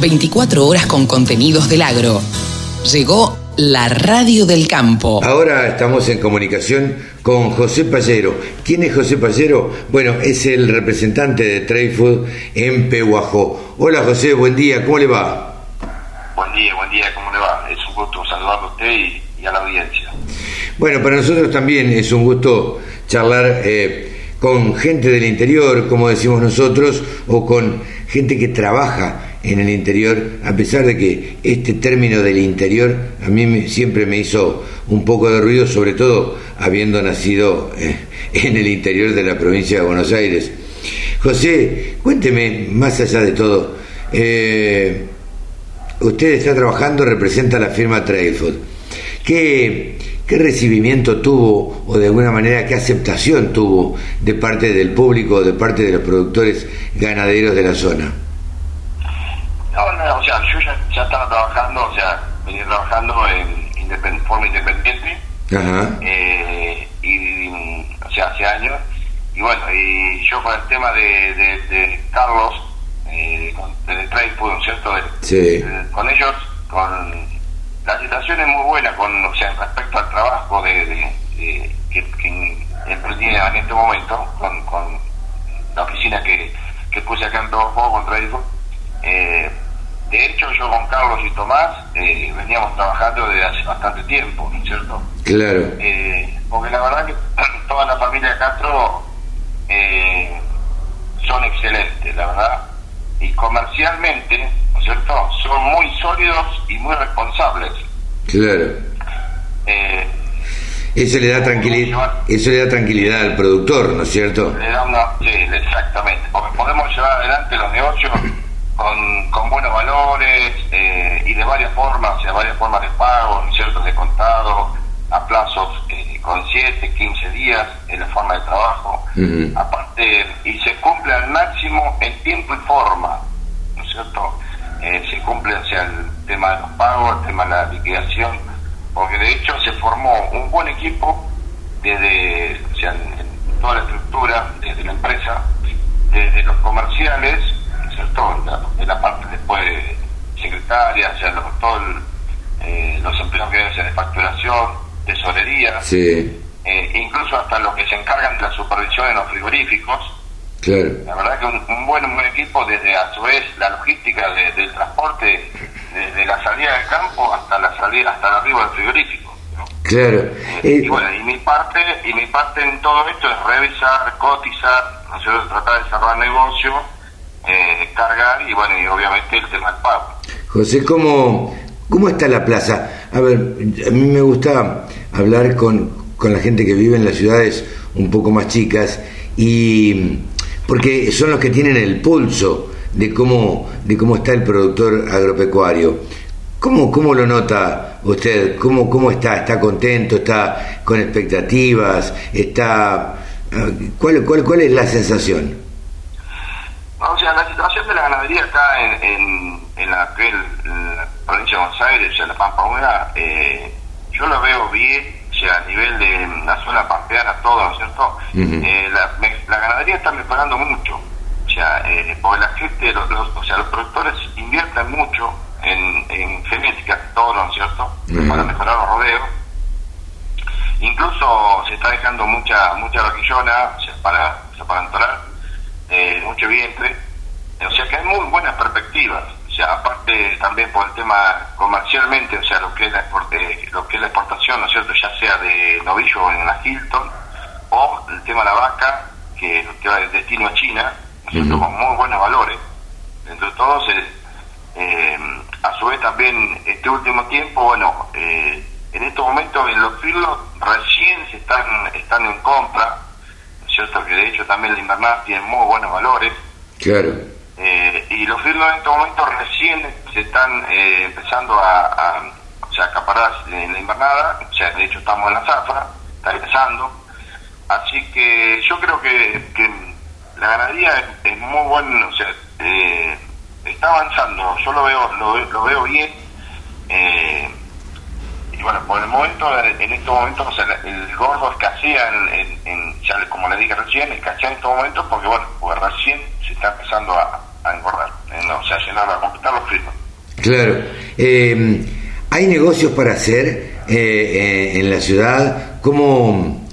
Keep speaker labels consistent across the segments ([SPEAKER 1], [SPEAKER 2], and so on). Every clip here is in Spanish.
[SPEAKER 1] 24 horas con contenidos del agro. Llegó la radio del campo.
[SPEAKER 2] Ahora estamos en comunicación con José Pallero. ¿Quién es José Pallero? Bueno, es el representante de Trade Food en Pehuajó. Hola José, buen día, ¿cómo le va?
[SPEAKER 3] Buen día, buen día, ¿cómo le va? Es un gusto saludarlo a usted y, a la audiencia.
[SPEAKER 2] Bueno, para nosotros también es un gusto charlar eh, con gente del interior, como decimos nosotros, o con gente que trabaja en el interior, a pesar de que este término del interior a mí siempre me hizo un poco de ruido, sobre todo habiendo nacido eh, en el interior de la provincia de Buenos Aires. José, cuénteme, más allá de todo, eh, usted está trabajando, representa la firma Trailfood. ¿Qué, ¿Qué recibimiento tuvo o de alguna manera qué aceptación tuvo de parte del público, de parte de los productores ganaderos de la zona?
[SPEAKER 3] No, no, yo ya, estaba trabajando, o sea, venía trabajando en forma independiente. Eh, y, o sea, hace años. Y bueno, y yo con el tema de, Carlos, eh, con, de Trade ¿cierto?
[SPEAKER 2] sí.
[SPEAKER 3] con ellos, con la situación es muy buena, con, o sea, respecto al trabajo de, que, que emprendí en este momento, con, con la oficina que, que puse acá en juego con Trade eh, de hecho, yo con Carlos y Tomás eh, veníamos trabajando desde hace bastante tiempo, ¿no es cierto?
[SPEAKER 2] Claro.
[SPEAKER 3] Eh, porque la verdad que toda la familia Castro eh, son excelentes, la verdad. Y comercialmente, ¿no es cierto? Son muy sólidos y muy responsables.
[SPEAKER 2] Claro. eso le da tranquilidad, eso le da tranquilidad al productor, ¿no es cierto?
[SPEAKER 3] Le da una, sí, exactamente. Porque podemos llevar adelante los negocios con, con buenos valores eh, y de varias formas, sea, varias formas de pago, cierto?, de contado, a plazos eh, con 7, 15 días en la forma de trabajo. Aparte, y se cumple al máximo en tiempo y forma, ¿no es cierto? Eh, se cumple, sea, el tema de los pagos, el tema de la liquidación, porque de hecho se formó un buen equipo desde, o sea, en toda la estructura, desde la empresa, desde los comerciales, ¿cierto? En la, parte después secretaria, sea, los, eh, los empleos que deben de facturación, tesorería, eh, incluso hasta los que se encargan de la supervisión en los frigoríficos. La verdad que un, buen, un buen equipo desde a su vez la logística del transporte, desde la salida del campo hasta la salida, hasta arriba del frigorífico.
[SPEAKER 2] Claro.
[SPEAKER 3] Eh, y bueno, y mi parte, y mi parte en todo esto es revisar, cotizar, ¿no? tratar de cerrar negocio eh, cargar y bueno, y obviamente el tema del pago.
[SPEAKER 2] José, ¿cómo, ¿cómo está la plaza? A ver, a mí me gusta hablar con, con la gente que vive en las ciudades un poco más chicas y porque son los que tienen el pulso de cómo, de cómo está el productor agropecuario. ¿Cómo, ¿Cómo lo nota usted? ¿Cómo, ¿Cómo está? ¿Está contento? ¿Está con expectativas? ¿Está, ¿cuál, cuál, ¿Cuál es la sensación?
[SPEAKER 3] O sea, la situación de la ganadería está en, en, en la, provincia de Buenos Aires, sea, la Pampa Húmeda, eh, yo lo veo bien, o sea, a nivel de la zona pampeana, todo, ¿no es cierto? eh, la, la, ganadería está mejorando mucho, o sea, eh, porque la gente, los, o sea, los productores invierten mucho en, en genética, todo, ¿no es cierto? Para mejorar los rodeos. Incluso se está dejando mucha mucha vaquillona o sea, para, o sea, para entrar eh, mucho vientre, o sea que hay muy buenas perspectivas, o sea, aparte también por el tema comercialmente, o sea, lo que es la, lo que es la exportación, ¿no es cierto?, ya sea de novillo en la Hilton, o el tema de la vaca, que, que va del destino a China, ¿no con muy buenos valores, dentro de todos, eh, eh, a su vez también este último tiempo, bueno, eh, en estos momentos en los filos recién se están, están en compra, cierto? Que de hecho también la invernada tiene muy buenos valores.
[SPEAKER 2] Claro.
[SPEAKER 3] Eh, y los firnos en estos momentos recién se están eh, empezando a, o sea, acaparar en la invernada, o sea, de hecho estamos en la zafra, está empezando. Así que yo creo que, la ganadería es, muy buena, o sea, eh, está avanzando, yo lo veo, lo, lo veo bien. Eh, y bueno, por el momento, en estos momentos, el gordo escasea, en, en, ya como le dije recién, escasea en estos momentos porque, bueno, pues recién se está empezando a, los fritos.
[SPEAKER 2] Claro. Eh, ¿Hay negocios para hacer eh, eh, en la ciudad? ¿Cómo,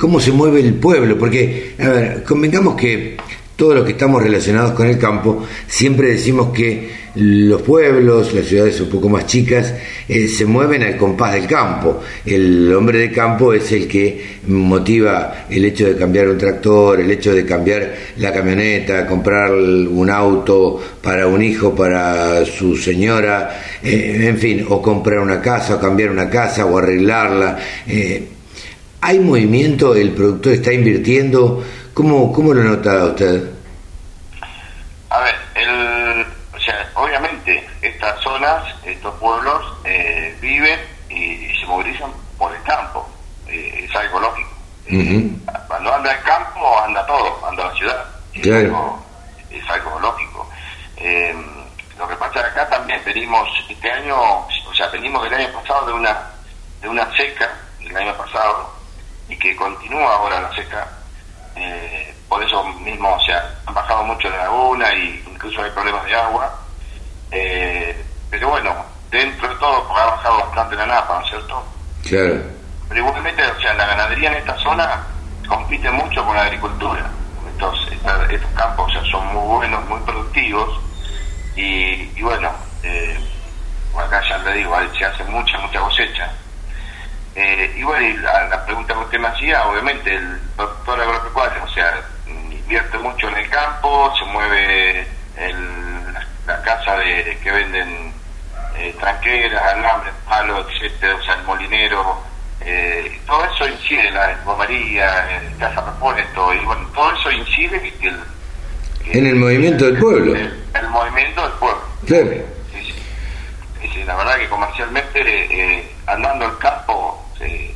[SPEAKER 2] ¿Cómo se mueve el pueblo? Porque, a ver, convengamos que todos los que estamos relacionados con el campo, siempre decimos que los pueblos, las ciudades un poco más chicas, eh, se mueven al compás del campo. El hombre de campo es el que motiva el hecho de cambiar un tractor, el hecho de cambiar la camioneta, comprar un auto para un hijo, para su señora, eh, en fin, o comprar una casa, o cambiar una casa, o arreglarla. Eh, ¿Hay movimiento? ¿El productor está invirtiendo? ¿Cómo, cómo lo nota usted?
[SPEAKER 3] A ver, el, o sea, obviamente estas zonas, estos pueblos eh, viven y, se movilizan por el campo, eh, es algo lógico. Cuando anda el campo, anda todo, anda la ciudad.
[SPEAKER 2] Claro.
[SPEAKER 3] Es algo, lógico. Eh, lo que pasa acá también venimos, este año, o sea, venimos del año pasado de una, de una seca, del año pasado, y que continúa ahora la seca eh, por eso mismo, o sea, han bajado mucho la laguna y incluso hay problemas de agua. Eh, pero bueno, dentro de todo, ha bajado bastante la napa, ¿no es cierto?
[SPEAKER 2] Claro.
[SPEAKER 3] Pero igualmente, o sea, la ganadería en esta zona compite mucho con la agricultura. Estos, estos campos o sea, son muy buenos, muy productivos y, bueno, eh, acá ya le digo, se hace mucha, mucha cosecha eh, y bueno, la, pregunta que usted me hacía, obviamente el doctor agropecuario, o sea, invierte mucho en el campo, se mueve el, la, casa de que venden eh, tranqueras, alambres, palos, etcétera, o sea, el molinero, eh, todo eso incide, la bombardía, el casa repuesto, y bueno, todo eso incide que, el,
[SPEAKER 2] en el movimiento del pueblo.
[SPEAKER 3] El, movimiento del pueblo.
[SPEAKER 2] Claro.
[SPEAKER 3] Sí, sí. la verdad que comercialmente, eh, andando el campo, eh,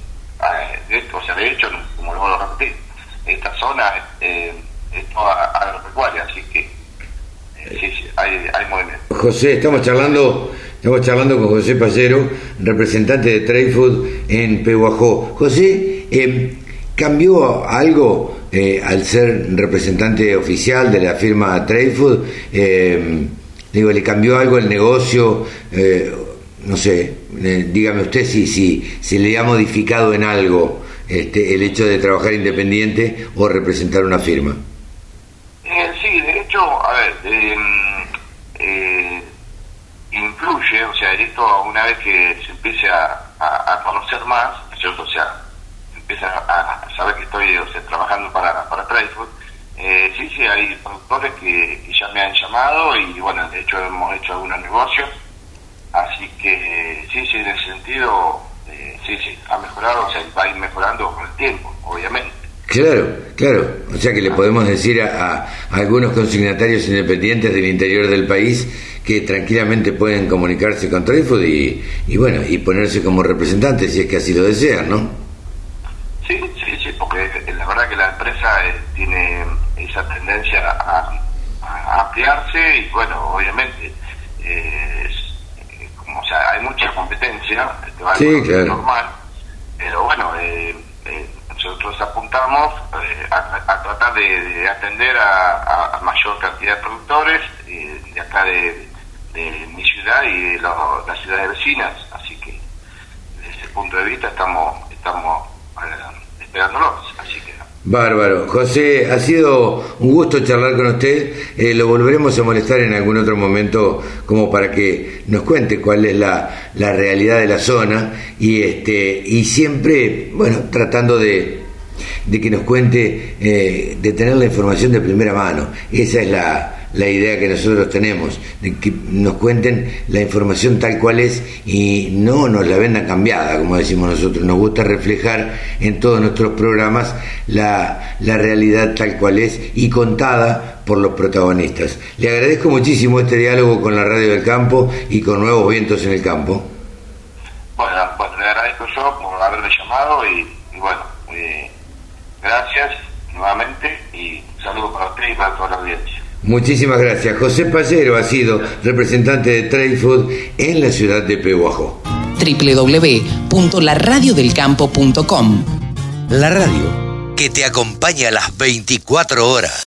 [SPEAKER 3] de, o sea, de hecho, como lo vuelvo a repetir, esta zona eh, es toda agropecuaria, así que eh, sí, sí, hay, hay movimiento.
[SPEAKER 2] José, estamos charlando, estamos charlando con José Pallero, representante de Trade Food en Pehuajó. José, eh, ¿cambió algo al ser representante oficial de la firma Trade Food? digo, ¿le cambió algo el negocio? No sé, eh, dígame usted si, si, si le ha modificado en algo este, el hecho de trabajar independiente o representar una firma.
[SPEAKER 3] Eh, sí, de hecho, a ver, em, eh, influye, o sea, esto una vez que se empiece a, conocer más, ¿cierto? O sea, empieza a, saber que estoy o sea, trabajando para, para Trifood, eh, sí, sí, hay productores que ya me han llamado y bueno, de hecho hemos hecho algunos negocios Así que sí, sí, en ese sentido, eh, sí, sí, ha mejorado, o sea, va a ir mejorando con el tiempo, obviamente.
[SPEAKER 2] Claro, claro. O sea que le podemos decir a, algunos consignatarios independientes del interior del país que tranquilamente pueden comunicarse con Trifood y, y bueno, y ponerse como representantes si es que así lo desean, ¿no?
[SPEAKER 3] Sí, sí, sí, porque la verdad que la empresa eh, tiene esa tendencia a, ampliarse y bueno, obviamente eh, hay mucha competencia, este, es normal, pero bueno, eh, eh, nosotros apuntamos eh, a, tratar de, atender a, mayor cantidad de productores de acá de, mi ciudad y de las ciudades vecinas, así que desde ese punto de vista estamos estamos esperándolos, así que
[SPEAKER 2] Bárbaro. José, ha sido un gusto charlar con usted. Eh, lo volveremos a molestar en algún otro momento como para que nos cuente cuál es la, la realidad de la zona y, este, y siempre, bueno, tratando de, de que nos cuente, eh, de tener la información de primera mano. Esa es la, la idea que nosotros tenemos, de que nos cuenten la información tal cual es y no nos la vendan cambiada, como decimos nosotros. Nos gusta reflejar en todos nuestros programas la, la realidad tal cual es y contada por los protagonistas. Le agradezco muchísimo este diálogo con la Radio del Campo y con Nuevos Vientos en el Campo.
[SPEAKER 3] Bueno, le agradezco yo por haberme llamado y, bueno, eh, gracias nuevamente y saludos para usted y para toda la audiencia.
[SPEAKER 2] Muchísimas gracias. José Pallero ha sido representante de Trade Food en la ciudad de Pehuajó.
[SPEAKER 1] www.laradiodelcampo.com
[SPEAKER 4] La radio que te acompaña a las 24 horas.